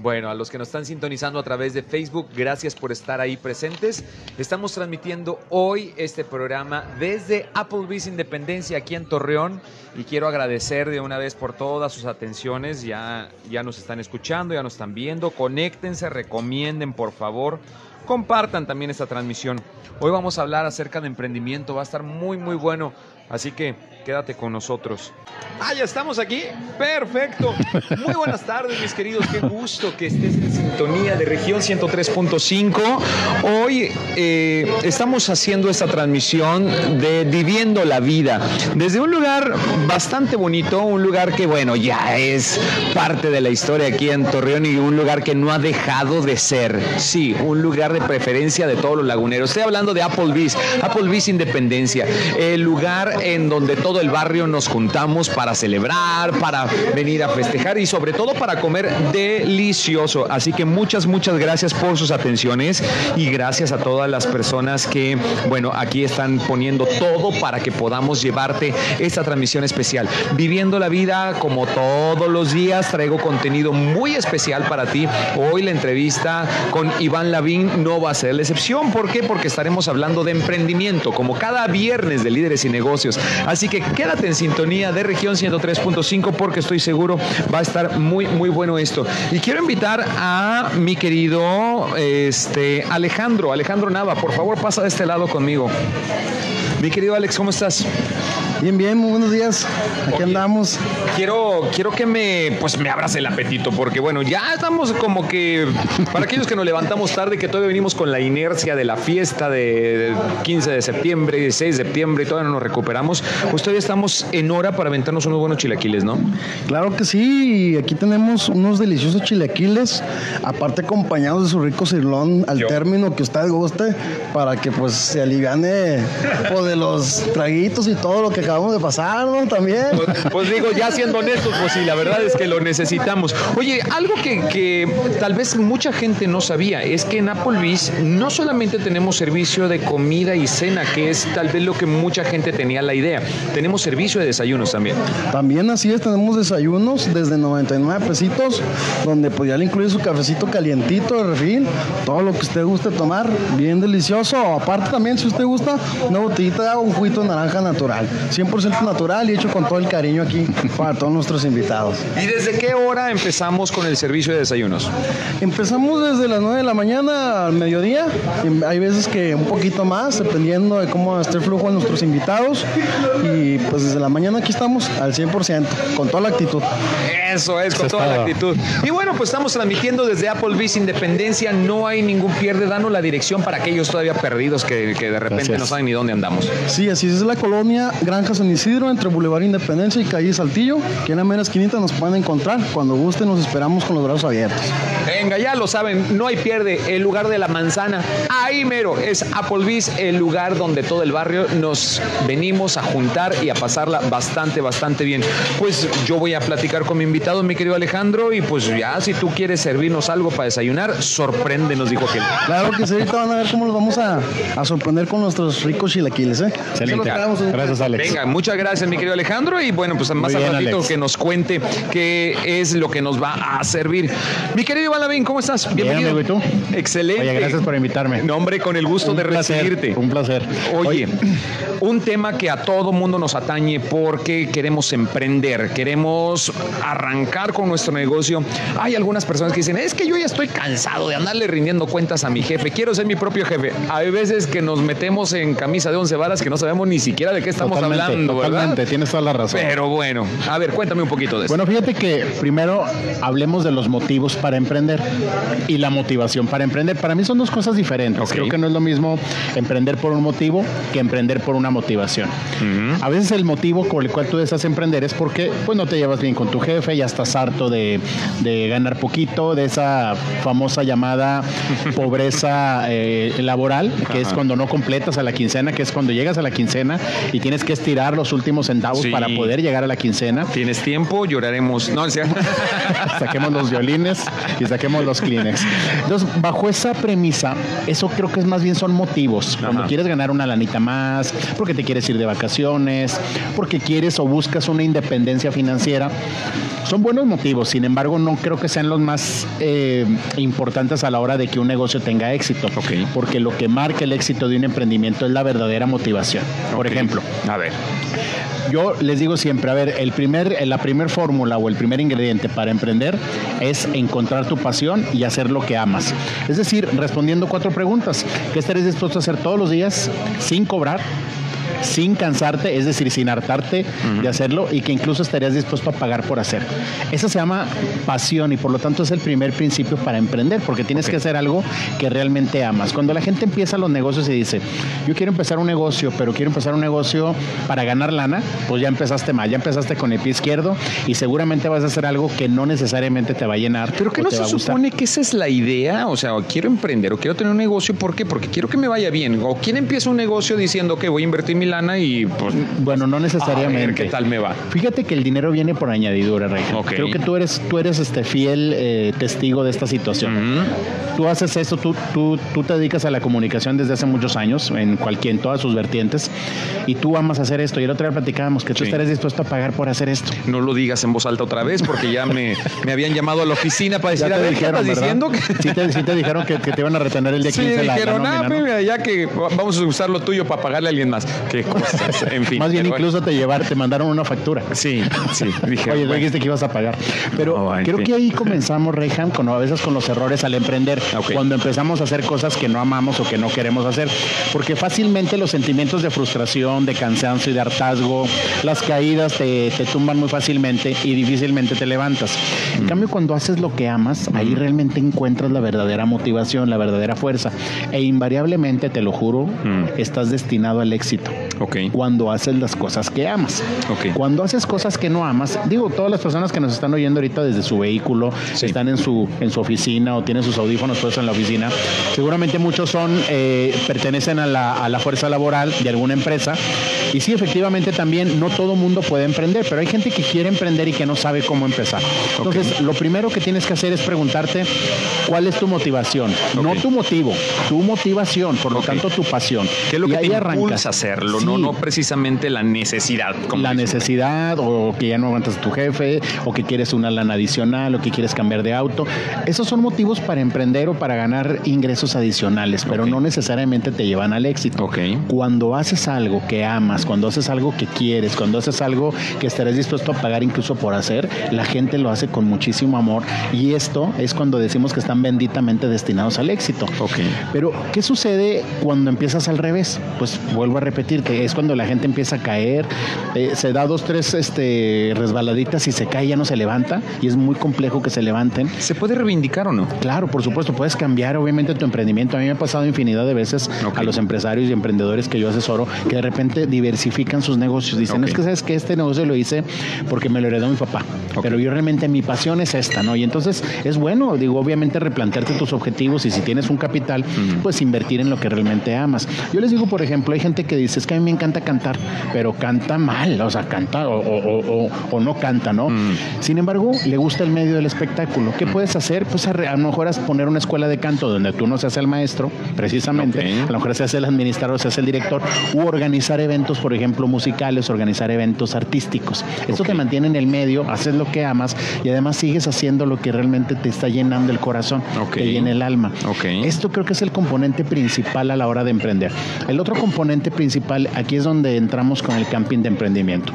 Bueno, a los que nos están sintonizando a través de Facebook, gracias por estar ahí presentes. Estamos transmitiendo hoy este programa desde Applebee's Independencia aquí en Torreón y quiero agradecer de una vez por todas sus atenciones. Ya, ya nos están escuchando, ya nos están viendo. Conéctense, recomienden por favor. Compartan también esta transmisión. Hoy vamos a hablar acerca de emprendimiento, va a estar muy muy bueno. Así que quédate con nosotros. Ah, ya estamos aquí. Perfecto. Muy buenas tardes, mis queridos. Qué gusto que estés en sintonía de región 103.5. Hoy eh, estamos haciendo esta transmisión de Viviendo la Vida desde un lugar bastante bonito, un lugar que, bueno, ya es parte de la historia aquí en Torreón y un lugar que no ha dejado de ser. Sí, un lugar de preferencia de todos los laguneros. Estoy hablando de Applebee's, Applebee's Independencia, el lugar en donde todo el barrio nos juntamos para celebrar, para venir a festejar y sobre todo para comer delicioso. Así que muchas, muchas gracias por sus atenciones y gracias a todas las personas que, bueno, aquí están poniendo todo para que podamos llevarte esta transmisión especial. Viviendo la vida como todos los días, traigo contenido muy especial para ti. Hoy la entrevista con Iván Lavín no va a ser la excepción. ¿Por qué? Porque estaremos hablando de emprendimiento, como cada viernes de líderes y negocios. Así que quédate en sintonía de región 103.5 porque estoy seguro va a estar muy, muy bueno esto. Y quiero invitar a mi querido este, Alejandro, Alejandro Nava, por favor pasa de este lado conmigo. Mi querido Alex, ¿cómo estás? Bien, bien, muy buenos días. Aquí Oye, andamos. Quiero, quiero que me, pues me abras el apetito, porque bueno, ya estamos como que, para aquellos que nos levantamos tarde, que todavía venimos con la inercia de la fiesta de 15 de septiembre, 16 de septiembre, y todavía no nos recuperamos, pues todavía estamos en hora para aventarnos unos buenos chilaquiles, ¿no? Claro que sí, y aquí tenemos unos deliciosos chilaquiles, aparte acompañados de su rico cirlón al Yo. término que usted guste, para que pues se aliviane pues, de los traguitos y todo lo que acabamos de pasar, ¿no? También. Pues, pues digo, ya siendo honestos, pues sí, la verdad es que lo necesitamos. Oye, algo que, que tal vez mucha gente no sabía es que en Applebee's no solamente tenemos servicio de comida y cena, que es tal vez lo que mucha gente tenía la idea, tenemos servicio de desayunos también. También así es, tenemos desayunos desde 99 pesitos, donde pues ya le incluye su cafecito calientito de refil, todo lo que usted guste tomar, bien delicioso. Aparte también, si usted gusta, una botellita de agua, un juguito de naranja natural, 100% natural y hecho con todo el cariño aquí para todos nuestros invitados. ¿Y desde qué hora empezamos con el servicio de desayunos? Empezamos desde las 9 de la mañana al mediodía, hay veces que un poquito más, dependiendo de cómo esté el flujo de nuestros invitados, y pues desde la mañana aquí estamos al 100%, con toda la actitud. Eso es, con Eso toda la actitud. Y bueno, pues estamos transmitiendo desde Applebee's Independencia. No hay ningún pierde. Danos la dirección para aquellos todavía perdidos que, que de repente Gracias. no saben ni dónde andamos. Sí, así es la colonia Granja San Isidro, entre Boulevard Independencia y Calle Saltillo, que en la mera esquinita nos pueden encontrar. Cuando gusten nos esperamos con los brazos abiertos. Venga, ya lo saben, no hay pierde. El lugar de la manzana, ahí mero, es Applebee's, el lugar donde todo el barrio nos venimos a juntar y a pasarla bastante, bastante bien. Pues yo voy a platicar con mi invitado, mi querido Alejandro, y pues ya, si tú quieres servirnos algo para desayunar, sorpréndenos, dijo aquel. Claro que sí, ahorita van a ver cómo los vamos a, a sorprender con nuestros ricos chilaquiles, ¿eh? Excelente. En- Gracias, Alex. Venga, muchas gracias, mi querido Alejandro. Y bueno, pues más Muy al bien, ratito Alex. que nos cuente qué es lo que nos va a servir. Mi querido Iván Lavín, ¿cómo estás? Bien, Bienvenido. amigo, ¿y tú? Excelente. Oye, gracias por invitarme. No, hombre, con el gusto Un de placer, recibirte. Un placer. Oye, un tema que a todo mundo nos atañe porque queremos emprender, queremos arrancar con nuestro negocio. Hay algunas personas que dicen, es que yo ya estoy cansado de andarle rindiendo cuentas a mi jefe, quiero ser mi propio jefe. Hay veces que nos metemos en camisa de once varas que no sabemos ni siquiera de qué estamos totalmente, hablando, totalmente, ¿verdad? tienes toda la razón. Pero bueno, a ver, cuéntame un poquito de eso. Bueno, fíjate que primero hablemos de los motivos para emprender y la motivación para emprender. Para mí son dos cosas diferentes. Creo que no es lo mismo emprender por un motivo que emprender por una motivación. A veces el motivo por el cual tú deseas emprender es porque pues, no te llevas bien con tu jefe, ya estás harto de, de ganar poquito, de esa famosa llamada pobreza eh, laboral, que es cuando no completas a la quincena, que es cuando llegas a la quincena y tienes que estirar tirar los últimos centavos Sí. para poder llegar a la quincena. ¿Tienes tiempo? Lloraremos. No, o sea, saquemos los violines y saquemos los Kleenex. Entonces, bajo esa premisa, eso creo que es más bien son motivos. Cuando quieres ganar una lanita más, porque te quieres ir de vacaciones, porque quieres o buscas una independencia financiera, son buenos motivos. Sin embargo, no creo que sean los más eh, importantes a la hora de que un negocio tenga éxito. Porque lo que marca el éxito de un emprendimiento es la verdadera motivación. Por ejemplo, A ver. Yo les digo siempre, a ver, el primer, la primer fórmula o el primer ingrediente para emprender es encontrar tu pasión y hacer lo que amas. Es decir, respondiendo cuatro preguntas. ¿Qué estarías dispuesto a hacer todos los días sin cobrar? Sin cansarte, es decir, sin hartarte de hacerlo y que incluso estarías dispuesto a pagar por hacer. Eso se llama pasión y por lo tanto es el primer principio para emprender, porque tienes que hacer algo que realmente amas. Cuando la gente empieza los negocios y dice, yo quiero empezar un negocio, pero quiero empezar un negocio para ganar lana, pues ya empezaste mal, ya empezaste con el pie izquierdo y seguramente vas a hacer algo que no necesariamente te va a llenar. Pero que no se supone que esa es la idea, o sea, quiero emprender o quiero tener un negocio, ¿por qué? Porque quiero que me vaya bien. O quién empieza un negocio diciendo que voy a invertir mi lana y pues Bueno, no a necesariamente. ver qué tal me va. Fíjate que el dinero viene por añadidura, Rey. Creo que tú eres, tú eres este fiel eh, testigo de esta situación. Tú haces esto, tú, tú, tú te dedicas a la comunicación desde hace muchos años, en cualquier, en todas sus vertientes, y tú amas hacer esto. Y el otro día platicábamos que tú Sí. estarías dispuesto a pagar por hacer esto. No lo digas en voz alta otra vez porque ya me, me habían llamado a la oficina para decir, a ver, ¿qué dijeron, estás diciendo? Que- Sí te, sí te dijeron que, que te iban a retener el día Sí, 15 la- la dijeron, ah, mira, ya que vamos a usar lo tuyo para pagarle a alguien más. Qué cosas, en fin. Más bien incluso te llevar, te mandaron una factura. Sí, sí, dije. Oye, bueno. dijiste que ibas a pagar. Pero No, creo fin. que ahí comenzamos, Reyham, con a veces con los errores al emprender. Ok. Cuando empezamos a hacer cosas que no amamos o que no queremos hacer. Porque fácilmente los sentimientos de frustración, de cansancio y de hartazgo, las caídas te, te tumban muy fácilmente y difícilmente te levantas. En Mm. cambio, cuando haces lo que amas, ahí realmente encuentras la verdadera motivación, la verdadera fuerza. E invariablemente, te lo juro, Mm. estás destinado al éxito Cuando haces las cosas que amas. Cuando haces cosas que no amas, digo, todas las personas que nos están oyendo ahorita desde su vehículo, Sí. están en su, en su oficina o tienen sus audífonos puestos en la oficina, seguramente muchos son, eh, pertenecen a la, a la fuerza laboral de alguna empresa. Y sí, efectivamente también no todo mundo puede emprender, pero hay gente que quiere emprender y que no sabe cómo empezar. Entonces, lo primero que tienes que hacer es preguntarte cuál es tu motivación. No tu motivo, tu motivación, por lo tanto tu pasión. ¿qué es lo Y que te impulsa arrancas. a hacerlo? No, Sí. no precisamente la necesidad. como la dices. necesidad o que ya no aguantas a tu jefe o que quieres una lana adicional o que quieres cambiar de auto. Esos son motivos para emprender o para ganar ingresos adicionales, pero no necesariamente te llevan al éxito. Cuando haces algo que amas, cuando haces algo que quieres, cuando haces algo que estarás dispuesto a pagar incluso por hacer, la gente lo hace con muchísimo amor y esto es cuando decimos que están benditamente destinados al éxito. Ok. Pero, ¿qué sucede cuando empiezas al revés? Pues vuelvo a repetirte, es cuando la gente empieza a caer, eh, se da dos, tres este, resbaladitas y se cae, ya no se levanta, y es muy complejo que se levanten. ¿Se puede reivindicar o no? Claro, por supuesto, puedes cambiar obviamente tu emprendimiento. A mí me ha pasado infinidad de veces a los empresarios y emprendedores que yo asesoro que de repente diversifican sus negocios. Dicen, es que sabes que este negocio lo hice porque me lo heredó mi papá, pero yo realmente mi pasión es esta, ¿no? Y entonces es bueno, digo, obviamente replantearte tus objetivos y si tienes un capital, pues invertir en lo que realmente amas. Yo les digo, por ejemplo, hay gente que dice, es que a mí me encanta cantar, pero canta mal, o sea, canta o, o- o- o no canta, ¿no? Mm. Sin embargo, le gusta el medio del espectáculo. ¿Qué puedes hacer? Pues a, lo mejor es poner una escuela de canto donde tú no seas el maestro, precisamente, Ok. a lo mejor seas el administrador, seas el director, u organizar eventos, por ejemplo, musicales, organizar eventos artísticos. Esto te mantiene en el medio, haces lo que amas y además sigues haciendo lo que realmente te está llenando el corazón, Ok. te llena el alma. Esto creo que es el componente principal a la hora de emprender. El otro componente principal, aquí es donde entramos con el camping de emprendimiento.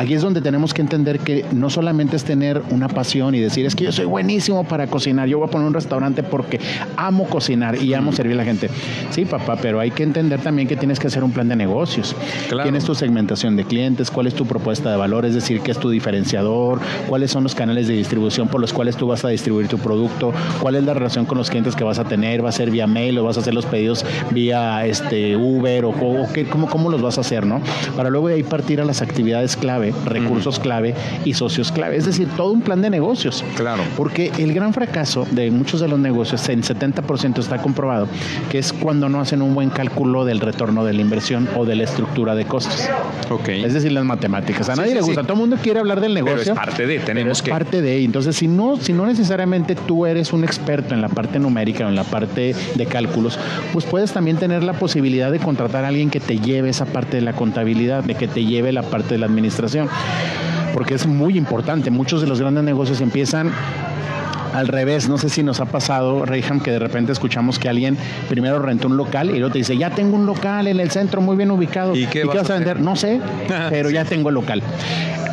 Aquí es donde tenemos que entender que no solamente es tener una pasión y decir, es que yo soy buenísimo para cocinar, yo voy a poner un restaurante porque amo cocinar y amo servir a la gente. Sí, papá, pero hay que entender también que tienes que hacer un plan de negocios. Claro. Tienes tu segmentación de clientes, cuál es tu propuesta de valor, es decir, qué es tu diferenciador, cuáles son los canales de distribución por los cuales tú vas a distribuir tu producto, cuál es la relación con los clientes que vas a tener, va a ser vía mail o vas a hacer los pedidos vía este Uber o, o qué- cómo, cómo los vas a hacer, ¿no? Para luego de ahí partir a las actividades clave clave, recursos clave y socios clave. Es decir, todo un plan de negocios. Claro. Porque el gran fracaso de muchos de los negocios, en 70% está comprobado, que es cuando no hacen un buen cálculo del retorno de la inversión o de la estructura de costos. Ok. Es decir, las matemáticas. A Sí, nadie sí, le gusta, sí. todo el mundo quiere hablar del negocio. Pero es parte de, tenemos es que. parte de. Entonces, si no, si no necesariamente tú eres un experto en la parte numérica o en la parte de cálculos, pues puedes también tener la posibilidad de contratar a alguien que te lleve esa parte de la contabilidad, de que te lleve la parte de la administración. Porque es muy importante. Muchos de los grandes negocios empiezan al revés, no sé si nos ha pasado, Reyham, que de repente escuchamos que alguien primero rentó un local y luego te dice, ya tengo un local en el centro muy bien ubicado. ¿Y qué vas vas a vender? No sé, pero ya tengo el local.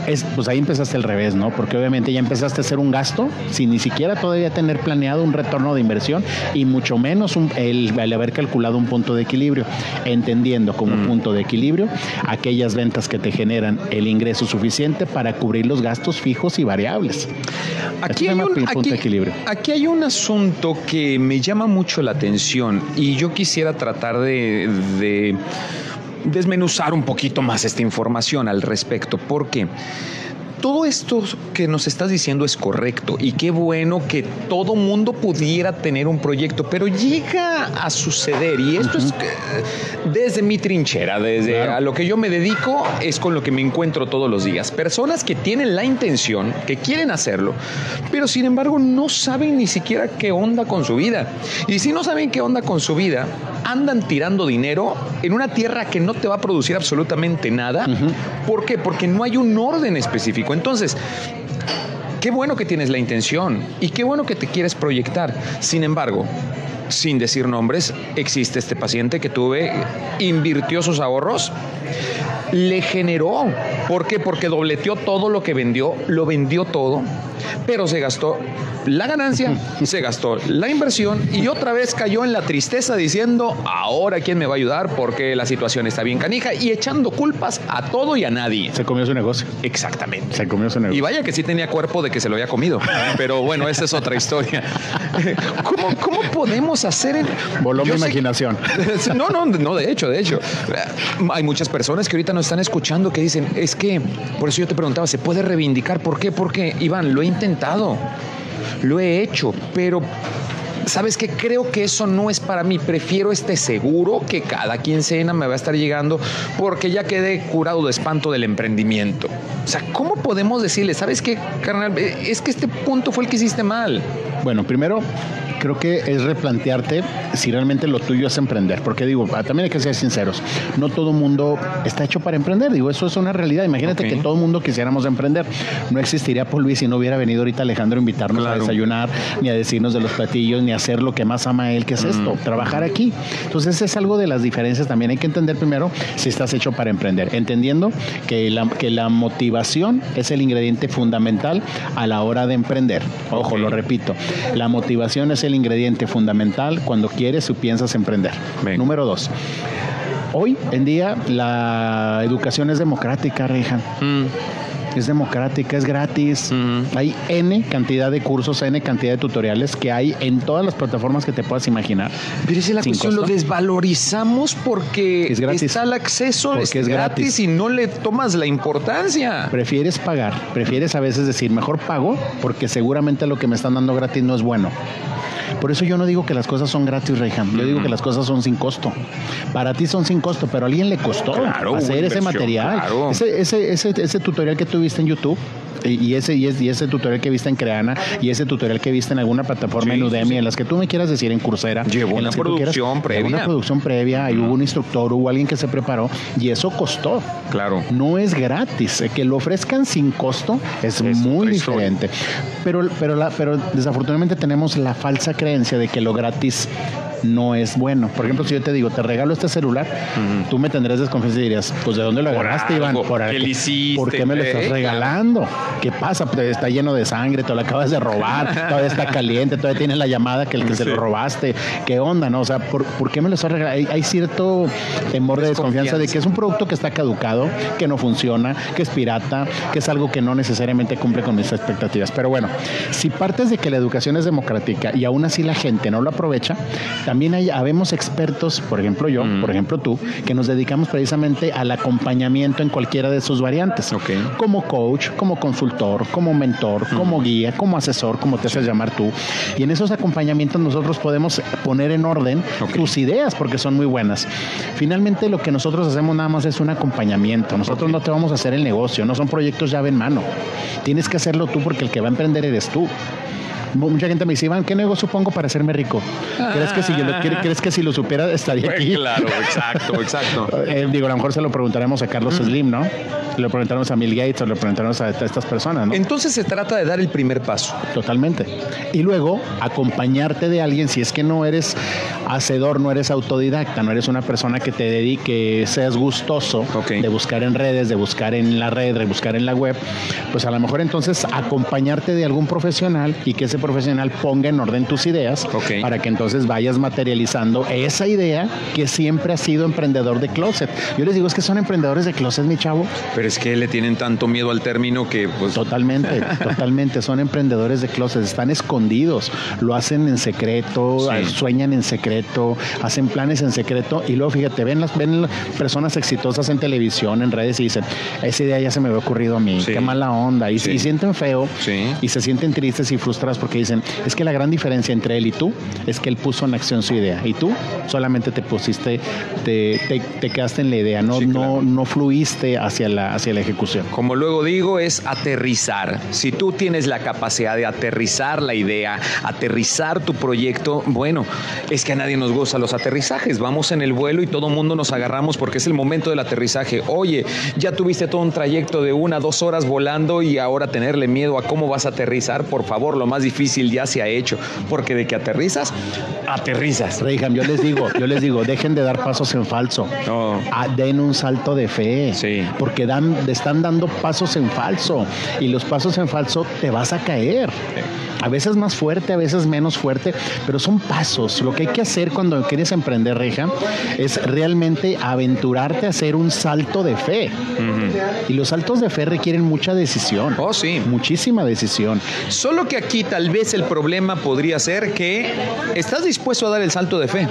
Es, pues ahí empezaste al revés, ¿no? Porque obviamente ya empezaste a hacer un gasto sin ni siquiera todavía tener planeado un retorno de inversión y mucho menos un- el, el haber calculado un punto de equilibrio, entendiendo como Mm. punto de equilibrio aquellas ventas que te generan el ingreso suficiente para cubrir los gastos fijos y variables. Aquí hay, un, punto aquí- de equilibrio. aquí hay un asunto que me llama mucho la atención y yo quisiera tratar de, de desmenuzar un poquito más esta información al respecto, porque todo esto que nos estás diciendo es correcto y qué bueno que todo mundo pudiera tener un proyecto, pero llega a suceder y esto es desde mi trinchera, desde Claro. a lo que yo me dedico es con lo que me encuentro todos los días. Personas que tienen la intención, que quieren hacerlo, pero sin embargo no saben ni siquiera qué onda con su vida. Y si no saben qué onda con su vida, andan tirando dinero en una tierra que no te va a producir absolutamente nada. ¿Por qué? Porque no hay un orden específico. Entonces, Qué bueno que tienes la intención y qué bueno que te quieres proyectar. Sin embargo, sin decir nombres, existe este paciente que tuve, invirtió sus ahorros, le generó. ¿Por qué? Porque dobleteó todo lo que vendió, lo vendió todo, pero se gastó la ganancia, se gastó la inversión y otra vez cayó en la tristeza diciendo, ahora quién me va a ayudar porque la situación está bien canija y echando culpas a todo y a nadie. Se comió su negocio. Exactamente. Se comió su negocio. Y vaya que sí tenía cuerpo de que se lo había comido. Pero bueno, esa es otra historia. ¿Cómo, cómo podemos hacer? el- Voló mi Yo imaginación. No, no, no, de hecho, de hecho. Hay muchas personas que ahorita nos están escuchando que dicen, es que, por eso yo te preguntaba, ¿se puede reivindicar? ¿Por qué? Porque, Iván, lo he intentado, lo he hecho, pero... ¿Sabes qué? Creo que eso no es para mí. Prefiero este seguro que cada quincena me va a estar llegando porque ya quedé curado de espanto del emprendimiento. O sea, ¿cómo podemos decirle, ¿sabes qué, carnal? Es que este punto fue el que hiciste mal. Bueno, primero creo que es replantearte si realmente lo tuyo es emprender, porque digo, ah, también hay que ser sinceros, no todo mundo está hecho para emprender, digo, eso es una realidad, imagínate que todo mundo quisiéramos emprender, no existiría Paul Luis si no hubiera venido ahorita Alejandro a invitarnos a desayunar, ni a decirnos de los platillos, ni a hacer lo que más ama él, que es esto, trabajar aquí. Entonces es algo de las diferencias, también hay que entender primero si estás hecho para emprender, entendiendo que la, que la motivación es el ingrediente fundamental a la hora de emprender. Ojo, lo repito, la motivación es el ingrediente fundamental cuando quieres o piensas emprender. Venga. Número dos. Hoy en día la educación es democrática, Rejan. Es democrática, es gratis. Ujú. Hay N cantidad de cursos, N cantidad de tutoriales que hay en todas las plataformas que te puedas imaginar. Pero esa es la cuestión, costo. lo desvalorizamos porque Es gratis. está el acceso, Porque es, es gratis. gratis. y no le tomas la importancia. Prefieres pagar, prefieres a veces decir, mejor pago porque seguramente lo que me están dando gratis no es bueno. Por eso yo no digo que las cosas son gratis, Reyham. Yo digo que las cosas son sin costo. Para ti son sin costo, pero a alguien le costó Claro, hacer ese material. claro. Ese, ese, ese, ese tutorial que tú viste en YouTube y ese, y ese, y ese tutorial que viste en Creana y ese tutorial que viste en alguna plataforma Sí, en Udemy, sí. en las que tú me quieras decir en Coursera. Llevó en una las que tú quieras, producción llevó previa. Una producción previa, hubo un instructor, hubo alguien que se preparó y eso costó. Claro. No es gratis. Eh, Que lo ofrezcan sin costo es, Es muy diferente. Pero, pero, la, pero desafortunadamente tenemos la falsa creencia de que lo gratis no es bueno. Por ejemplo, si yo te digo, te regalo este celular, tú me tendrás desconfianza y dirías, pues ¿de dónde lo agarraste, Iván? Por, ¿qué algo. le hiciste? ¿Por qué me lo estás Eh, regalando? ¿Qué pasa? Pues está lleno de sangre, te lo acabas de robar, todavía está caliente, todavía tienes la llamada que el que se lo robaste. ¿Qué onda, no? O sea, ¿por, por qué me lo estás regalando? Hay, hay cierto temor de desconfianza de que es un producto que está caducado, que no funciona, que es pirata, que es algo que no necesariamente cumple con mis expectativas. Pero bueno, si partes de que la educación es democrática y aún así la gente no lo aprovecha, También hay, habemos expertos, por ejemplo yo, por ejemplo tú, que nos dedicamos precisamente al acompañamiento en cualquiera de sus variantes. Como coach, como consultor, como mentor, como guía, como asesor, como te haces llamar tú. Y en esos acompañamientos nosotros podemos poner en orden tus ideas porque son muy buenas. Finalmente lo que nosotros hacemos nada más es un acompañamiento. Nosotros no te vamos a hacer el negocio, no son proyectos llave en mano. Tienes que hacerlo tú porque el que va a emprender eres tú. Mu- Mucha gente me dice, Iván, ¿qué negocio pongo para hacerme rico? ¿Crees que si, yo lo, cre- ¿crees que si lo supiera estaría aquí? Claro, exacto, exacto. Eh, digo, a lo mejor se lo preguntaremos a Carlos Slim, ¿no? Lo preguntaremos a Bill Gates o lo preguntaremos a, estas personas, ¿no? Entonces se trata de dar el primer paso. Totalmente. Y luego acompañarte de alguien si es que no eres hacedor, no eres autodidacta, no eres una persona que te dedique, seas gustoso de buscar en redes, de buscar en la red, de buscar en la web, pues a lo mejor entonces acompañarte de algún profesional y que ese profesional ponga en orden tus ideas para que entonces vayas materializando esa idea que siempre ha sido emprendedor de closet. Yo les digo, es que son emprendedores de closet, mi chavo. Pero es que le tienen tanto miedo al término que pues Totalmente, totalmente. Son emprendedores de closet, están escondidos, lo hacen en secreto, Sí. sueñan en secreto, hacen planes en secreto y luego fíjate, ven las ven personas exitosas en televisión, en redes y dicen, esa idea ya se me había ocurrido a mí, Sí. qué mala onda. Y, Sí. y sienten feo y se sienten tristes y frustrados porque dicen, es que la gran diferencia entre él y tú es que él puso en acción su idea y tú solamente te pusiste, te, te, te quedaste en la idea, no, claro. no, no fluiste hacia la, hacia la ejecución. Como luego digo, es aterrizar. Si tú tienes la capacidad de aterrizar la idea, aterrizar tu proyecto, bueno, es que a nadie nos gusta los aterrizajes. Vamos en el vuelo y todo mundo nos agarramos porque es el momento del aterrizaje. Oye, ya tuviste todo un trayecto de una, dos horas volando y ahora tenerle miedo a cómo vas a aterrizar, por favor, lo más difícil ya se ha hecho. Porque de que aterrizas, aterrizas. Reyham, yo les digo, yo les digo, dejen de dar pasos en falso. No. Ah, den un salto de fe. Sí. Porque dan, están dando pasos en falso. Y los pasos en falso te vas a caer. A veces más fuerte, a veces menos fuerte, pero son pasos. Lo que hay que hacer cuando quieres emprender, Reja, es realmente aventurarte a hacer un salto de fe. Y los saltos de fe requieren mucha decisión. Oh, sí. Muchísima decisión. Solo que aquí tal vez el problema podría ser que estás dispuesto a dar el salto de fe,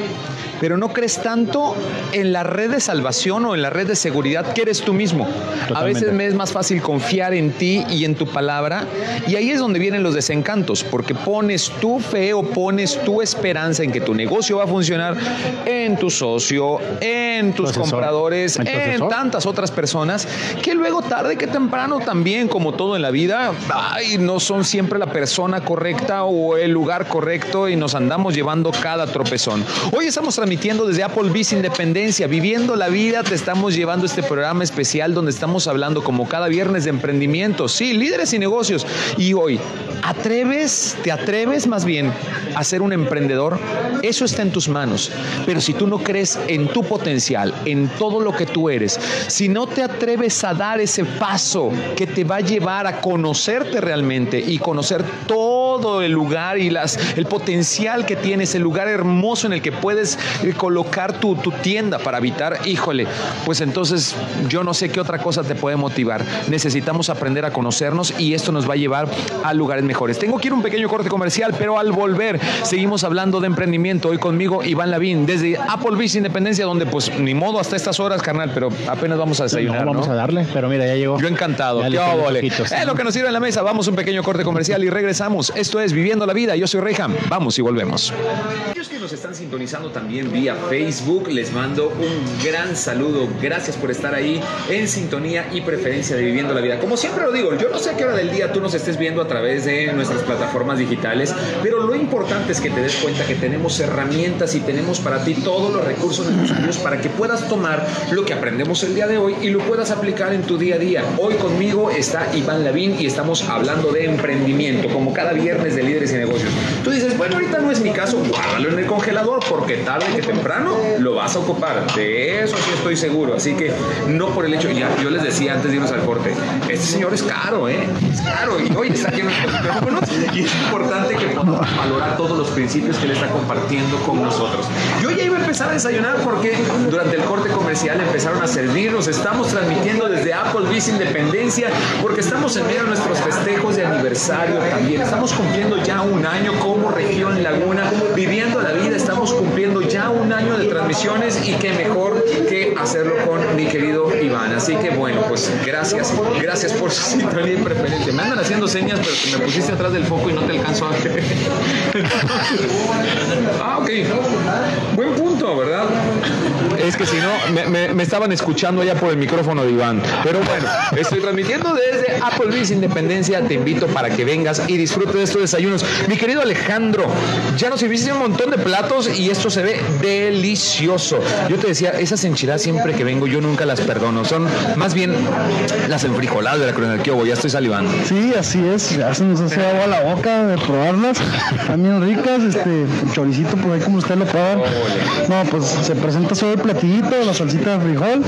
pero no crees tanto en la red de salvación o en la red de seguridad que eres tú mismo. A veces me es más fácil confiar en ti y en tu palabra y ahí es donde vienen los desencantos, porque pones tu fe o pones tu esperanza en que tu negocio va a funcionar en tu socio, en tus asesor. compradores, En tantas otras personas que luego tarde que temprano también, como todo en la vida, ay, no son siempre la persona correcta o el lugar correcto y nos andamos llevando cada tropezón. Hoy estamos transmitiendo desde Applebee's Independencia, viviendo la vida, te estamos llevando este programa especial donde estamos hablando como cada viernes de emprendimiento, sí, líderes y negocios. Y hoy, ¿atreves, te atreves más bien a ser un emprendedor? Eso está en tus manos. Pero si tú no crees en tu potencial, en todo lo que tú eres, si no te atreves a dar ese paso que te va a llevar a conocerte realmente y conocer todo el lugar y las, el potencial que tienes, el lugar hermoso en el que puedes eh, colocar tu, tu tienda para habitar, híjole, pues entonces yo no sé qué otra cosa te puede motivar. Necesitamos aprender a conocernos y esto nos va a llevar a lugares mejores. Tengo que ir un pequeño corte comercial, pero al volver seguimos hablando de emprendimiento. Hoy conmigo Iván Lavín desde Applebee's Independencia, donde pues ni modo hasta estas horas, carnal, pero apenas vamos a desayunar. No, vamos ¿no? a darle, pero mira, ya llegó. Yo encantado. Ya Qué le echan óvole. ojitos. Es lo que nos sirve en la mesa. Vamos a un pequeño corte comercial y regresamos. Esto es Viviendo la Vida. Yo soy Reyham. Vamos y volvemos. Aquellos que nos están sintonizando también vía Facebook, les mando un gran saludo. Gracias por estar ahí en sintonía y preferencia de Viviendo la Vida. Como siempre lo digo, yo no sé a qué hora del día tú nos estés viendo a través de nuestras plataformas digitales, pero lo importante es que te des cuenta que tenemos herramientas y tenemos para ti todos los recursos necesarios para que puedas tomar lo que aprendemos el día de hoy y lo puedas aplicar en tu día a día. Hoy conmigo está Iván Lavín y estamos hablando de emprendimiento, como cada viernes de líderes y negocios. Tú dices, bueno, ahorita no es mi caso, guárdalo en el congelador porque tarde que temprano lo vas a ocupar. De eso sí estoy seguro. Así que no por el hecho, ya yo les decía antes de irnos al corte, este señor es caro, ¿eh? Es caro y hoy está en nuestros micrófonos y es importante que podamos valorar todos los principios que él está compartiendo con nosotros. Yo ya iba a empezar a desayunar porque durante el corte comercial empezaron a servirnos. Estamos transmitiendo desde Applebee's Independencia porque estamos en medio de nuestros festejos de aniversario también. Estamos cumpliendo ya un año como región Laguna, viviendo la vida. Estamos cumpliendo transmisiones y qué mejor que hacerlo con mi querido Iván. Así que bueno, pues gracias, gracias por su sintonía y preferencia. Me andan haciendo señas, pero que me pusiste atrás del foco y no te alcanzo a ver. ah, ok. Buen punto, ¿verdad? Es que si no, me, estaban escuchando ya por el micrófono de Iván. Pero bueno, estoy transmitiendo desde Applebee's Independencia. Te invito para que vengas y disfrutes de estos desayunos. Mi querido Alejandro, ya nos serviste un montón de platos y esto se ve delicioso. Yo te decía, esas enchiladas siempre que vengo yo nunca las perdono. Son más bien las enfrijoladas de la Coronel Kiobo. Ya estoy salivando. Sí, así es, ya se nos hace agua a la boca de probarlas, también ricas, este, choricito por ahí como usted lo pueda. No, pues se presenta sobre el platillito, la salsita de frijol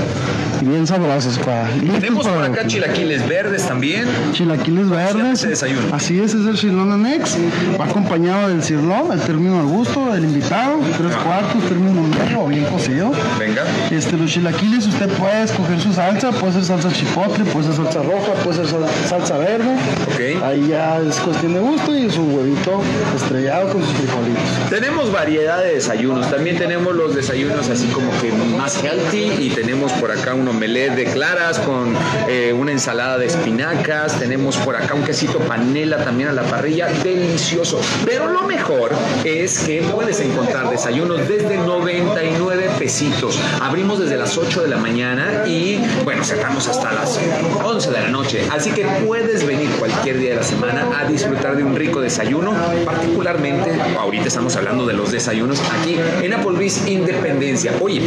y bien sabrosos para Tenemos por acá chilaquiles verdes también. Chilaquiles verdes. desayuno. Así es, es el cirlón anex. Va acompañado del cirlón, el término al gusto del invitado, tres cuartos, término medio o bien cocido. Venga. Este, los chilaquiles usted puede escoger su salsa, puede ser salsa chipotle, puede ser salsa roja, puede ser sal- salsa verde. Ok. Ahí ya es cuestión de gusto y su huevito estrellado con sus frijolitos. Tenemos variedad de desayunos. También tenemos los desayunos así como que más healthy y tenemos por acá un omelette de claras con eh, una ensalada de espinacas. Tenemos por acá un quesito panela también a la parrilla. Delicioso. Pero lo mejor es que puedes encontrar desayunos desde 99 pesitos. Abrimos desde las 8 de la mañana y bueno, cerramos hasta las 11 de la noche. Así que puedes venir cualquier día de la semana a disfrutar de un rico desayuno. Particularmente, ahorita estamos hablando de los desayunos aquí en Applebee's Independencia. Oye,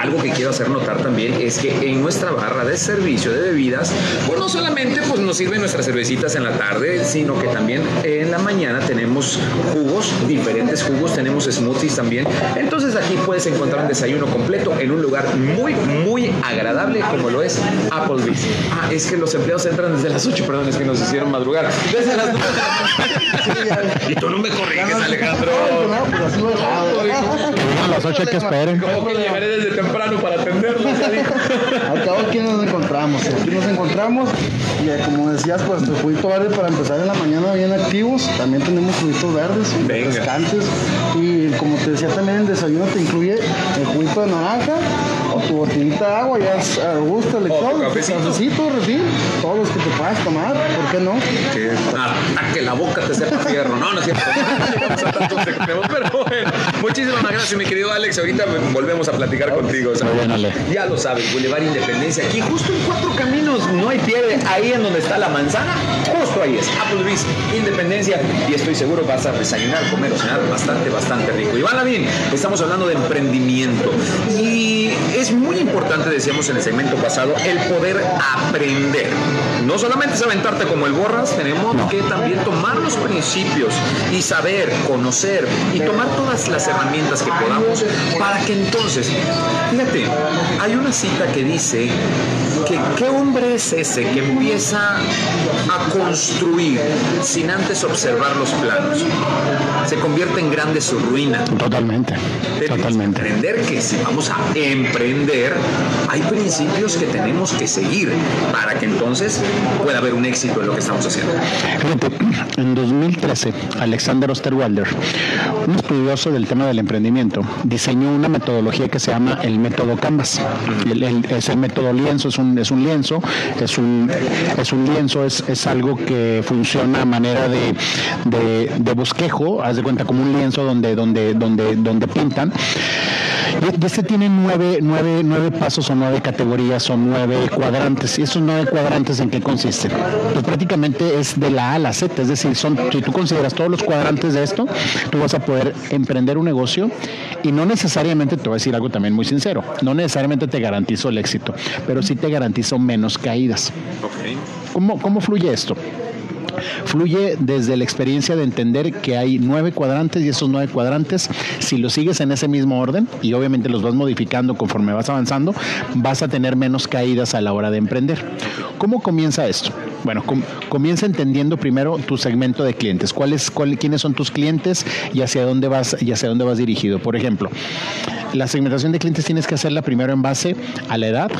algo que quiero hacer notar también es que en nuestra barra de servicio de bebidas, pues no solamente pues, nos sirven nuestras cervecitas en la tarde, sino que también en la mañana tenemos jugos, diferentes jugos, tenemos smoothies también. Entonces aquí puedes encontrar un desayuno completo en un lugar muy, muy agradable como lo es Applebee's. Ah, es que los empleados entran desde las 8, perdón, es que nos hicieron madrugar. Desde las 9 de la mañana. Y tú no me corriges, Alejandro. No, pues así. A las 8 que esperen. Como que llegaré desde temprano para atenderlos. Al cabo aquí nos encontramos, aquí nos encontramos y eh, como decías, pues el juguito verde para empezar en la mañana bien activos, también tenemos juguitos verdes, refrescantes y como te decía también el desayuno te incluye el juguito de naranja tu botellita de agua, ya es a gusto, lector, tu cafecito. refil, todos los que te puedas tomar, ¿por qué no? que, hasta que la boca te sepa fierro. No, no es cierto. Pero bueno. Muchísimas gracias, mi querido Alex. Ahorita volvemos a platicar contigo. Ya lo sabes, Boulevard Independencia. Aquí justo en cuatro caminos, no hay pierde. Ahí en donde está la manzana, justo ahí es. Applebee's Independencia. Y estoy seguro vas a desayunar, comer o cenar bastante, bastante rico. Y van bien, estamos hablando de emprendimiento. Y es muy importante, decíamos en el segmento pasado, el poder aprender. No solamente es aventarte como el borras, tenemos que también tomar los principios y saber, conocer y tomar todas las herramientas que podamos para que entonces, fíjate, hay una cita que dice que qué hombre es ese que empieza a construir sin antes observar los planos. Se convierte en grande su ruina. Totalmente, Tenemos que totalmente. Aprender que si vamos a emprender, hay principios que tenemos que seguir para que entonces pueda haber un éxito en lo que estamos haciendo. Fíjate, en 2013, Alexander Osterwalder, un estudioso del tema del emprendimiento, diseñó una metodología que se llama el método Canvas. El- el- es el método lienzo, es un, es un lienzo, es un, es un lienzo, es, es algo que funciona a manera de, de, de bosquejo, haz de cuenta como un lienzo donde, donde, donde, donde pintan. Y este tiene nueve, nueve, nueve pasos o nueve categorías o nueve cuadrantes. ¿Y esos nueve cuadrantes en qué consisten? Pues prácticamente es de la A a la Z, es decir, son, si tú consideras todos los cuadrantes de esto, tú vas a poder emprender un negocio y no necesariamente, te voy a decir algo también muy sincero, no necesariamente te garantizo el éxito, pero sí te garantizo menos caídas. ¿Cómo, cómo fluye esto? Fluye desde la experiencia de entender que hay nueve cuadrantes y esos nueve cuadrantes, si los sigues en ese mismo orden y obviamente los vas modificando conforme vas avanzando, vas a tener menos caídas a la hora de emprender. ¿Cómo comienza esto? Bueno, com- comienza entendiendo primero tu segmento de clientes, cuáles, cuál, quiénes son tus clientes y hacia dónde vas y hacia dónde vas dirigido. Por ejemplo, La segmentación de clientes tienes que hacerla primero en base a la edad,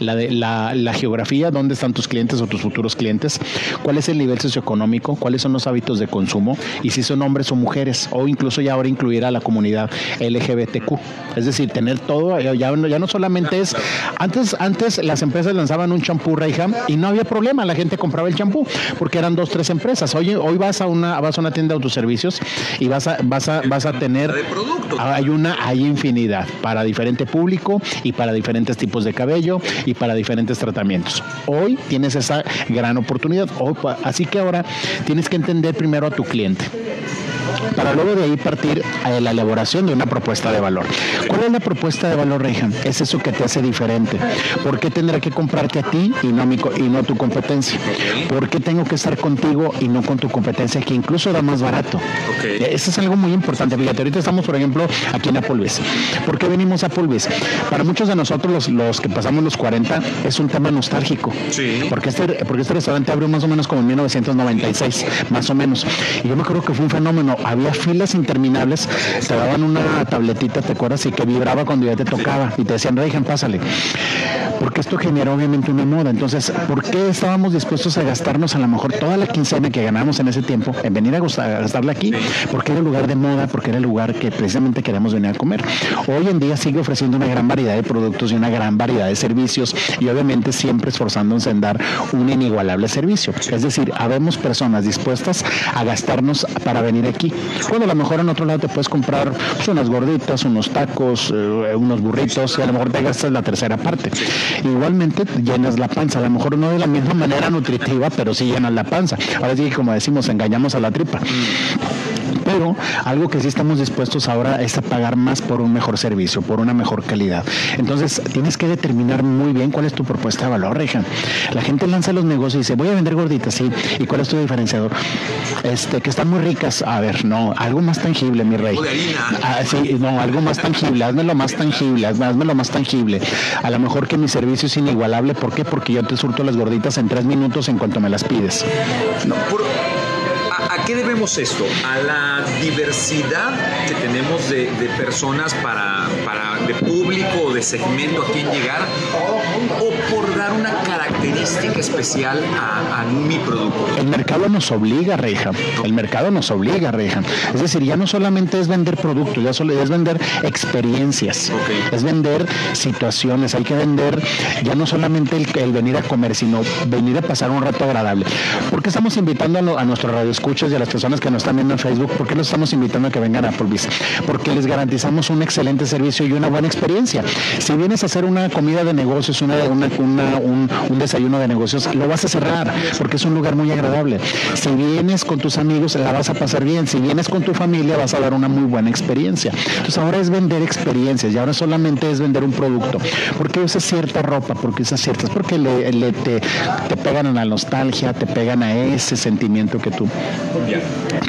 la, de, la, la, geografía, dónde están tus clientes o tus futuros clientes, cuál es el nivel socioeconómico, cuáles son los hábitos de consumo y si son hombres o mujeres, o incluso ya ahora incluir a la comunidad LGBTQ. Es decir, tener todo, ya, ya no solamente es, antes, antes las empresas lanzaban un champú Rayham y no había problema, la gente compraba el champú porque eran dos, tres empresas. Hoy, hoy vas a una, vas a una tienda de autoservicios y vas a, vas a, vas a tener, hay una, hay infinidad para diferente público y para diferentes tipos de cabello y para diferentes tratamientos. Hoy tienes esa gran oportunidad, así que ahora tienes que entender primero a tu cliente para luego de ahí partir a la elaboración de una propuesta de valor. ¿Cuál es la propuesta de valor, Rejan? Es eso que te hace diferente. ¿Por qué tendré que comprarte a ti y no, mi, y no tu competencia? ¿Por qué tengo que estar contigo y no con tu competencia que incluso da más barato? Eso es algo muy importante. Fíjate, ahorita estamos, por ejemplo, aquí en Applebee's. ¿Por qué venimos a Applebee's? Para muchos de nosotros, los, los que pasamos los 40, es un tema nostálgico. Sí. Porque este, porque este restaurante abrió más o menos como en 1996, más o menos. Y yo me acuerdo que fue un fenómeno había filas interminables, te daban una tabletita, ¿te acuerdas? Y que vibraba cuando ya te tocaba y te decían, Reigen, pásale. Porque esto generó obviamente una moda. Entonces, ¿por qué estábamos dispuestos a gastarnos a lo mejor toda la quincena que ganamos en ese tiempo en venir a, gastarla aquí? Porque era el lugar de moda, porque era el lugar que precisamente queremos venir a comer. Hoy en día sigue ofreciendo una gran variedad de productos y una gran variedad de servicios y obviamente siempre esforzándose en dar un inigualable servicio. Es decir, habemos personas dispuestas a gastarnos para venir aquí. Cuando a lo mejor en otro lado te puedes comprar pues, unas gorditas, unos tacos, eh, unos burritos y a lo mejor te gastas la tercera parte. Igualmente llenas la panza, a lo mejor no de la misma manera nutritiva, pero sí llenas la panza. Ahora sí, como decimos, engañamos a la tripa. Pero algo que sí estamos dispuestos ahora es a pagar más por un mejor servicio, por una mejor calidad. Entonces, tienes que determinar muy bien cuál es tu propuesta de valor, Reja. La gente lanza los negocios y dice, voy a vender gorditas, sí. ¿Y cuál es tu diferenciador? Este, que están muy ricas. A ver, no, algo más tangible, mi rey. Ah, sí, no, algo más tangible, hazme lo más tangible, hazme lo más tangible. A lo mejor que mi servicio es inigualable, ¿por qué? Porque yo te surto las gorditas en tres minutos en cuanto me las pides. No, ¿A qué debemos esto? A la diversidad que tenemos de, personas para, para, de público o de segmento a quien llegar, o por dar una característica especial a, mi producto. El mercado nos obliga, Reja. El mercado nos obliga, Reja. Es decir, ya no solamente es vender productos, ya solo es vender experiencias, es vender situaciones. Hay que vender ya no solamente el, venir a comer, sino venir a pasar un rato agradable. ¿Por qué estamos invitando a, a nuestros radioescuchas y a las personas que nos están viendo en Facebook? ¿Por qué los estamos invitando a que vengan a Applebee's? Porque les garantizamos un excelente servicio y una buena experiencia. Si vienes a hacer una comida de negocios, una, una, un, un desayuno de negocios, lo vas a cerrar porque es un lugar muy agradable. Si vienes con tus amigos, la vas a pasar bien. Si vienes con tu familia, vas a dar una muy buena experiencia. Entonces ahora es vender experiencias y ahora solamente es vender un producto. porque usas cierta ropa? porque usas ciertas? Porque le, te, te, pegan a la nostalgia, te pegan a ese sentimiento que tú,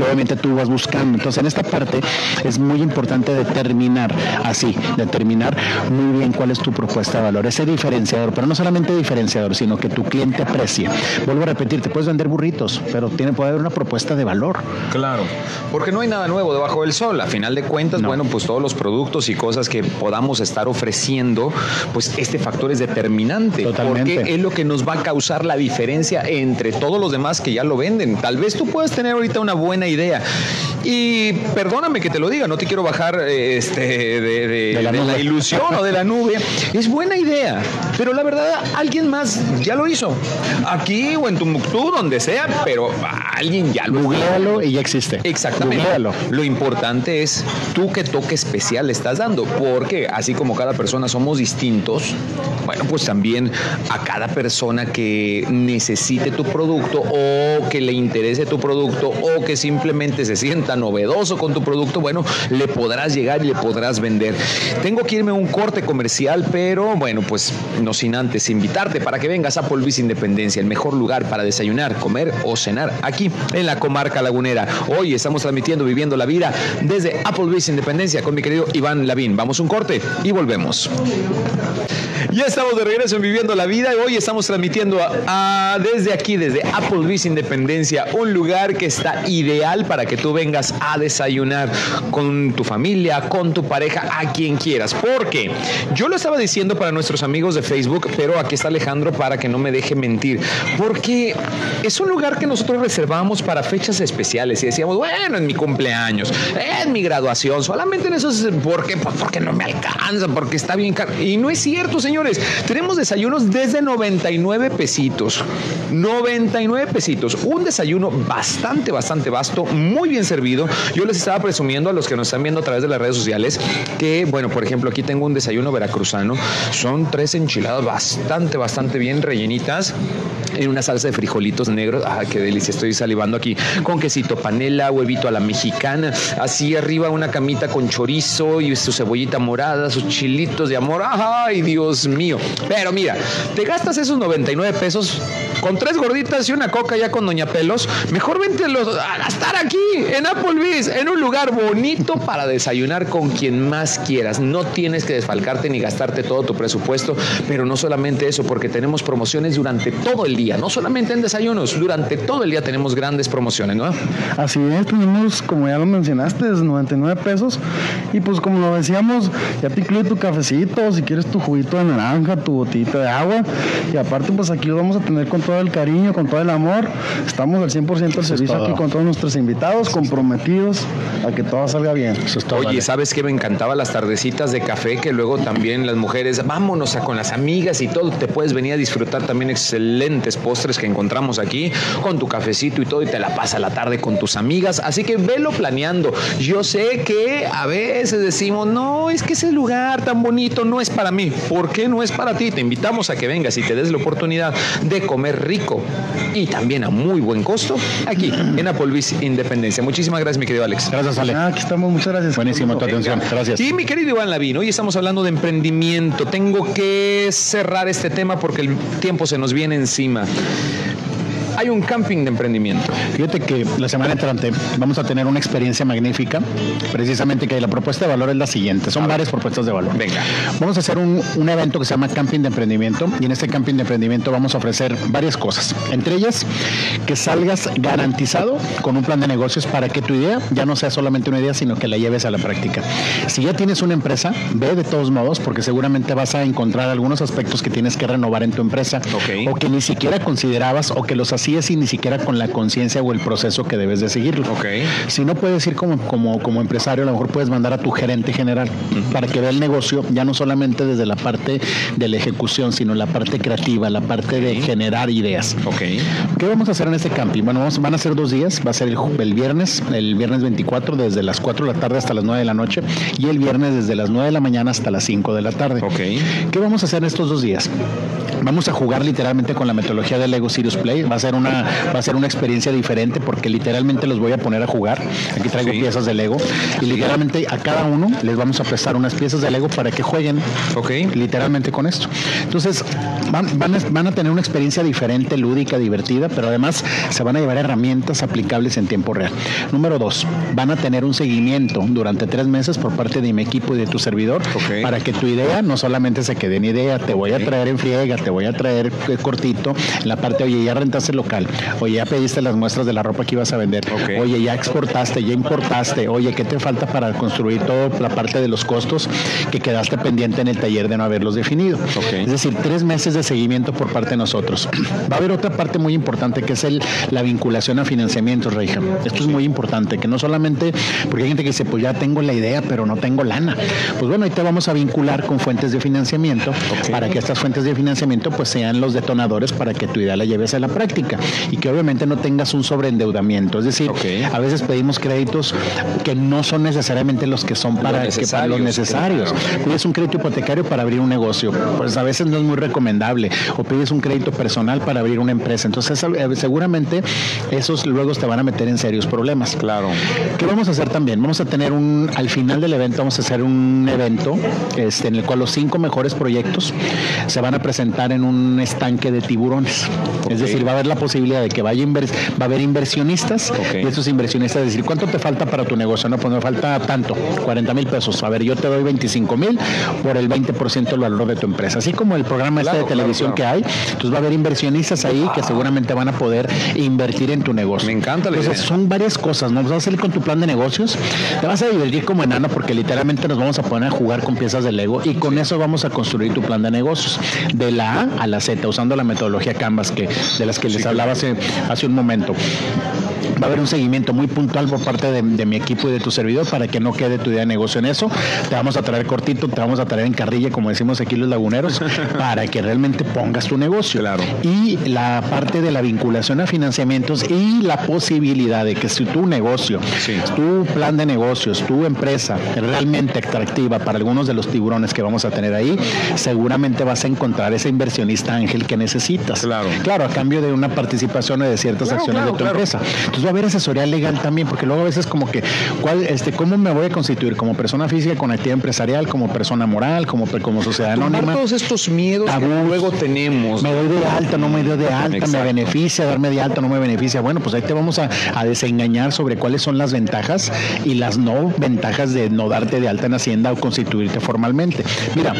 obviamente tú vas buscando. Entonces en esta parte es muy importante determinar así, determinar muy bien cuál es tu propuesta de valor, ese diferenciador, pero no solamente diferenciador, sino que tu cliente aprecie. Vuelvo a repetir, te puedes vender burritos, pero tiene, puede haber una propuesta de valor. Claro, porque no hay nada nuevo debajo del sol. A final de cuentas, bueno, pues todos los productos y cosas que podamos estar ofreciendo, pues este factor es determinante. Totalmente. Porque es lo que nos va a causar la diferencia entre todos los demás que ya lo venden. Tal vez tú puedas tener ahorita una buena idea. Y perdóname que te lo diga, no te quiero bajar este, de, la, ilusión o de la nube. Es buena idea, pero la verdad, alguien más ya lo hizo. Aquí o en Tumbuctú, donde sea, pero alguien ya lo Googlealo y ya existe. Exactamente. Lo importante es tú qué toque especial le estás dando, porque así como cada persona somos distintos, bueno, pues también a cada persona que necesite tu producto o que le interese tu producto o que simplemente se sienta novedoso con tu producto, bueno, le podrás llegar y le podrás vender. Tengo que irme a un corte comercial, pero bueno, pues no sin antes invitarte para que vengas a Applebee's Independencia, el mejor lugar para desayunar, comer o cenar aquí en la comarca lagunera. Hoy estamos transmitiendo Viviendo la Vida desde Applebee's Independencia con mi querido Iván Lavín. Vamos un corte y volvemos. Estamos de regreso en Viviendo la Vida y hoy estamos transmitiendo desde aquí, desde Applebee's Independencia, un lugar que está ideal para que tú vengas a desayunar con tu familia, con tu pareja, a quien quieras. Porque yo lo estaba diciendo para nuestros amigos de Facebook, pero aquí está Alejandro para que no me deje mentir. Porque es un lugar que nosotros reservamos para fechas especiales y decíamos, bueno, en mi cumpleaños, en mi graduación, solamente en esos, ¿por qué? Pues porque no me alcanza, porque está bien caro. Y no es cierto, señores. Tenemos desayunos desde 99 pesitos. 99 pesitos. Un desayuno bastante, bastante vasto, muy bien servido. Yo les estaba presumiendo a los que nos están viendo a través de las redes sociales que, bueno, por ejemplo, aquí tengo un desayuno veracruzano. Son tres enchiladas bastante, bastante bien rellenitas en una salsa de frijolitos negros. Ah, qué delicia, estoy salivando aquí. Con quesito panela, huevito a la mexicana. Así arriba una camita con chorizo y su cebollita morada, sus chilitos de amor. Ay, Dios mío. Pero mira, te gastas esos 99 pesos con tres gorditas y una coca ya con Doña Pelos. Mejor vente a gastar aquí, en Applebee's, en un lugar bonito para desayunar con quien más quieras. No tienes que desfalcarte ni gastarte todo tu presupuesto, pero no solamente eso, porque tenemos promociones durante todo el día, no solamente en desayunos, durante todo el día tenemos grandes promociones, ¿no? Así es, tenemos, como ya lo mencionaste, es 99 pesos. Y pues como lo decíamos, ya te incluye tu cafecito, si quieres tu juguito de naranja, tu botita de agua. Y aparte, pues aquí lo vamos a tener con todo el cariño, con todo el amor. Estamos al 100% al servicio todo. aquí con todos nuestros invitados, comprometidos a que todo salga bien. Eso es todo. Oye. ¿sabes qué me encantaba las tardecitas de café? Que luego también las mujeres, vámonos a con las amigas y todo, te puedes venir a disfrutar también excelentes postres que encontramos aquí, con tu cafecito y todo, y te la pasa la tarde con tus amigas. Así que velo planeando. Yo sé que a veces decimos, no, es que ese lugar tan bonito no es para mí. ¿Por qué no es para ti? Te invitamos a que vengas y te des la oportunidad de comer rico y también a muy buen costo aquí en Applebee's Independencia. Muchísimas gracias, mi querido Alex. Gracias, Ale. Ah, aquí estamos, muchas gracias. Buenísimo tu atención. Gracias. Y mi querido Iván Lavín, hoy estamos hablando de emprendimiento. Tengo que cerrar este tema porque el tiempo se nos viene encima. Hay un camping de emprendimiento. Fíjate que la semana entrante vamos a tener una experiencia magnífica, precisamente que la propuesta de valor es la siguiente, son varias propuestas de valor. Venga. Vamos a hacer un, un evento que se llama Camping de Emprendimiento y en este Camping de Emprendimiento vamos a ofrecer varias cosas, entre ellas que salgas garantizado con un plan de negocios para que tu idea ya no sea solamente una idea, sino que la lleves a la práctica. Si ya tienes una empresa, ve de todos modos porque seguramente vas a encontrar algunos aspectos que tienes que renovar en tu empresa o que ni siquiera considerabas o que los hacías y ni siquiera con la conciencia o el proceso que debes de seguirlo. Ok. Si no puedes ir como, como, como empresario, a lo mejor puedes mandar a tu gerente general para que vea el negocio ya no solamente desde la parte de la ejecución, sino la parte creativa, la parte de generar ideas. Ok. ¿Qué vamos a hacer en este camping? Bueno, vamos- van a ser dos días. Va a ser el, viernes, el viernes 24, desde las 4 de la tarde hasta las 9 de la noche, y el viernes desde las 9 de la mañana hasta las 5 de la tarde. Ok. ¿Qué vamos a hacer estos dos días? Vamos a jugar literalmente con la metodología de Lego Serious Play. Va a ser una, va a ser una experiencia diferente porque literalmente los voy a poner a jugar. Aquí traigo Sí. piezas de Lego y literalmente a cada uno les vamos a prestar unas piezas de Lego para que jueguen Ok. literalmente con esto. Entonces, van, van a, van a tener una experiencia diferente, lúdica, divertida, pero además se van a llevar herramientas aplicables en tiempo real. Número dos, van a tener un seguimiento durante tres meses por parte de mi equipo y de tu servidor para que tu idea no solamente se quede en idea, te voy a traer en friega, te voy a traer eh, cortito, la parte, oye, ya rentaste el local, oye, ya pediste las muestras de la ropa que ibas a vender, oye, ya exportaste, ya importaste, oye, ¿qué te falta para construir toda la parte de los costos que quedaste pendiente en el taller de no haberlos definido? Es decir, tres meses de seguimiento por parte de nosotros. Va a haber otra parte muy importante que es el, la vinculación a financiamientos, Reija. Esto es muy importante, que no solamente, porque hay gente que dice, pues ya tengo la idea, pero no tengo lana. Pues bueno, ahí te vamos a vincular con fuentes de financiamiento para que estas fuentes de financiamiento pues sean los detonadores para que tu idea la lleves a la práctica y que obviamente no tengas un sobreendeudamiento. Es decir, a veces pedimos créditos que no son necesariamente los que son para, que para los necesarios. Pides un crédito hipotecario para abrir un negocio, pues a veces no es muy recomendable. O pides un crédito personal para abrir una empresa. Entonces, seguramente esos luego te van a meter en serios problemas. Claro. ¿Qué vamos a hacer también? Vamos a tener un, al final del evento, vamos a hacer un evento este, en el cual los cinco mejores proyectos se van a presentar en un estanque de tiburones. Es decir, va a haber la posibilidad de que vaya va a haber inversionistas y esos inversionistas decir, ¿cuánto te falta para tu negocio? No, pues me falta tanto, 40 mil pesos. A ver, yo te doy 25 mil por el 20% del valor de tu empresa. Así como el programa este de televisión que hay, entonces va a haber inversionistas ahí que seguramente van a poder invertir en tu negocio. Me encanta la Entonces, son varias cosas, ¿no? Vas a salir con tu plan de negocios, te vas a divertir como enano porque literalmente nos vamos a poner a jugar con piezas de Lego y con eso vamos a construir tu plan de negocios de la A a la Z usando la metodología Canvas que de las que les hablaba hace, hace un momento va a haber un seguimiento muy puntual por parte de, mi equipo y de tu servidor para que no quede tu idea de negocio en eso. Te vamos a traer cortito, te vamos a traer en carrilla, como decimos aquí los laguneros, para que realmente pongas tu negocio. Claro. Y la parte de la vinculación a financiamientos y la posibilidad de que si tu negocio, tu plan de negocios, tu empresa realmente atractiva para algunos de los tiburones que vamos a tener ahí, seguramente vas a encontrar ese inversionista ángel que necesitas. Claro. Claro, a cambio de una participación de ciertas acciones de tu empresa. Entonces va a haber asesoría legal también, porque luego a veces como que, ¿cuál, este, ¿cómo me voy a constituir? ¿Como persona física con actividad empresarial, como persona moral, como, como sociedad anónima? todos estos miedos que luego tenemos. Me doy de alta, no me doy de alta, me beneficia, darme de alta, no me beneficia. Bueno, pues ahí te vamos a, a desengañar sobre cuáles son las ventajas y las no ventajas de no darte de alta en Hacienda o constituirte formalmente. Mira,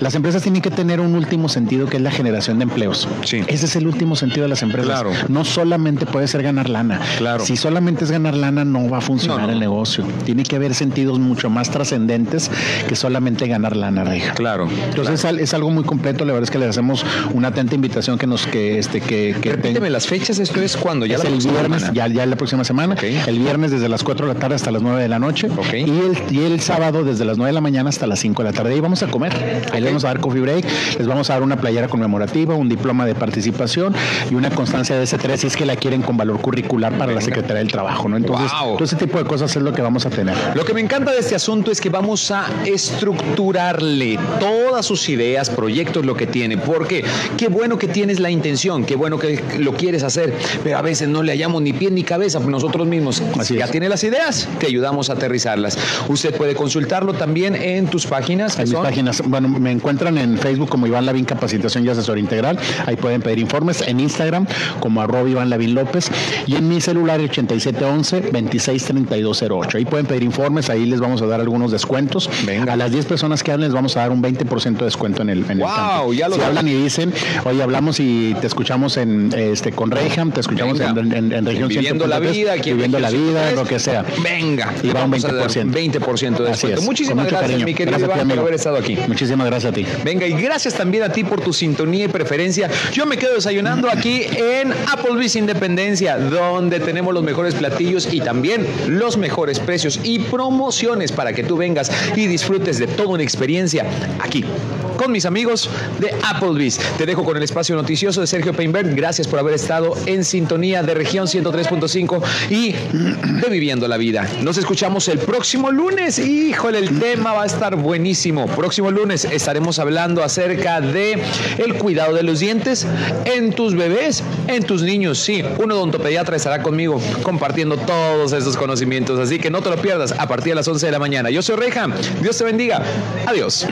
las empresas tienen que tener un último sentido que es la generación de empleos. Sí. Ese es el último sentido de las empresas. Claro. No solamente puede ser ganar lana. Claro. Si solamente es ganar lana, no va a funcionar el negocio. Tiene que haber sentidos mucho más trascendentes que solamente ganar lana, Reja. Claro. Entonces Es, algo muy completo. La verdad es que le hacemos una atenta invitación que nos que este que, que Repíteme las fechas. Esto es cuando ya es la el viernes, ya, ya la próxima semana. El viernes desde las 4 de la tarde hasta las 9 de la noche. Y el y el sábado desde las 9 de la mañana hasta las 5 de la tarde. Ahí vamos a comer. Ahí les vamos a dar coffee break. Les vamos a dar una playera conmemorativa, un diploma de participación y una constancia de S3 si es que la quieren con valor curricular para la Secretaría del Trabajo, ¿no? Entonces, todo ese tipo de cosas es lo que vamos a tener. Lo que me encanta de este asunto es que vamos a estructurarle todas sus ideas, proyectos, lo que tiene, porque qué bueno que tienes la intención, qué bueno que lo quieres hacer, pero a veces no le hallamos ni pie ni cabeza nosotros mismos. Así ya tiene las ideas, te ayudamos a aterrizarlas. Usted puede consultarlo también en tus páginas. En mis páginas, bueno, me encuentran en Facebook como Iván Lavín Capacitación y Asesor Integral. Ahí pueden pedir informes. En Instagram como arroba Iván Lavín López. Y en mi celular 8711-263208. Ahí pueden pedir informes. Ahí les vamos a dar algunos descuentos. Venga. A las 10 personas que hablen les vamos a dar un 20% de descuento en el, en wow, Ya lo si hablan y dicen, oye, hablamos y te escuchamos en este con Reyham, te escuchamos en, en, región Viviendo la vida, viviendo la vida, lo que sea. Venga. Y va un 20%. 20% de descuento. Muchísimas gracias, mi querido Iván, por haber estado aquí. Muchísimas gracias a ti. Venga, y gracias también a ti por tu sintonía y preferencia. Yo me quedo desayunando aquí en Applebee's Independencia, donde tenemos los mejores platillos y también los mejores precios y promociones para que tú vengas y disfrutes de toda una experiencia aquí con mis amigos de Applebee's. Te dejo con el espacio noticioso de Sergio Peinberg. Gracias por haber estado en sintonía de región 103.5 y de Viviendo la Vida. Nos escuchamos el próximo lunes. Híjole, el tema va a estar buenísimo. Próximo lunes estaremos hablando acerca de el cuidado de los dientes en tus bebés, en tus niños. Sí, un odontopediatra conmigo compartiendo todos esos conocimientos. Así que no te lo pierdas a partir de las 11 de la mañana. Yo soy Reja. Dios te bendiga. Adiós.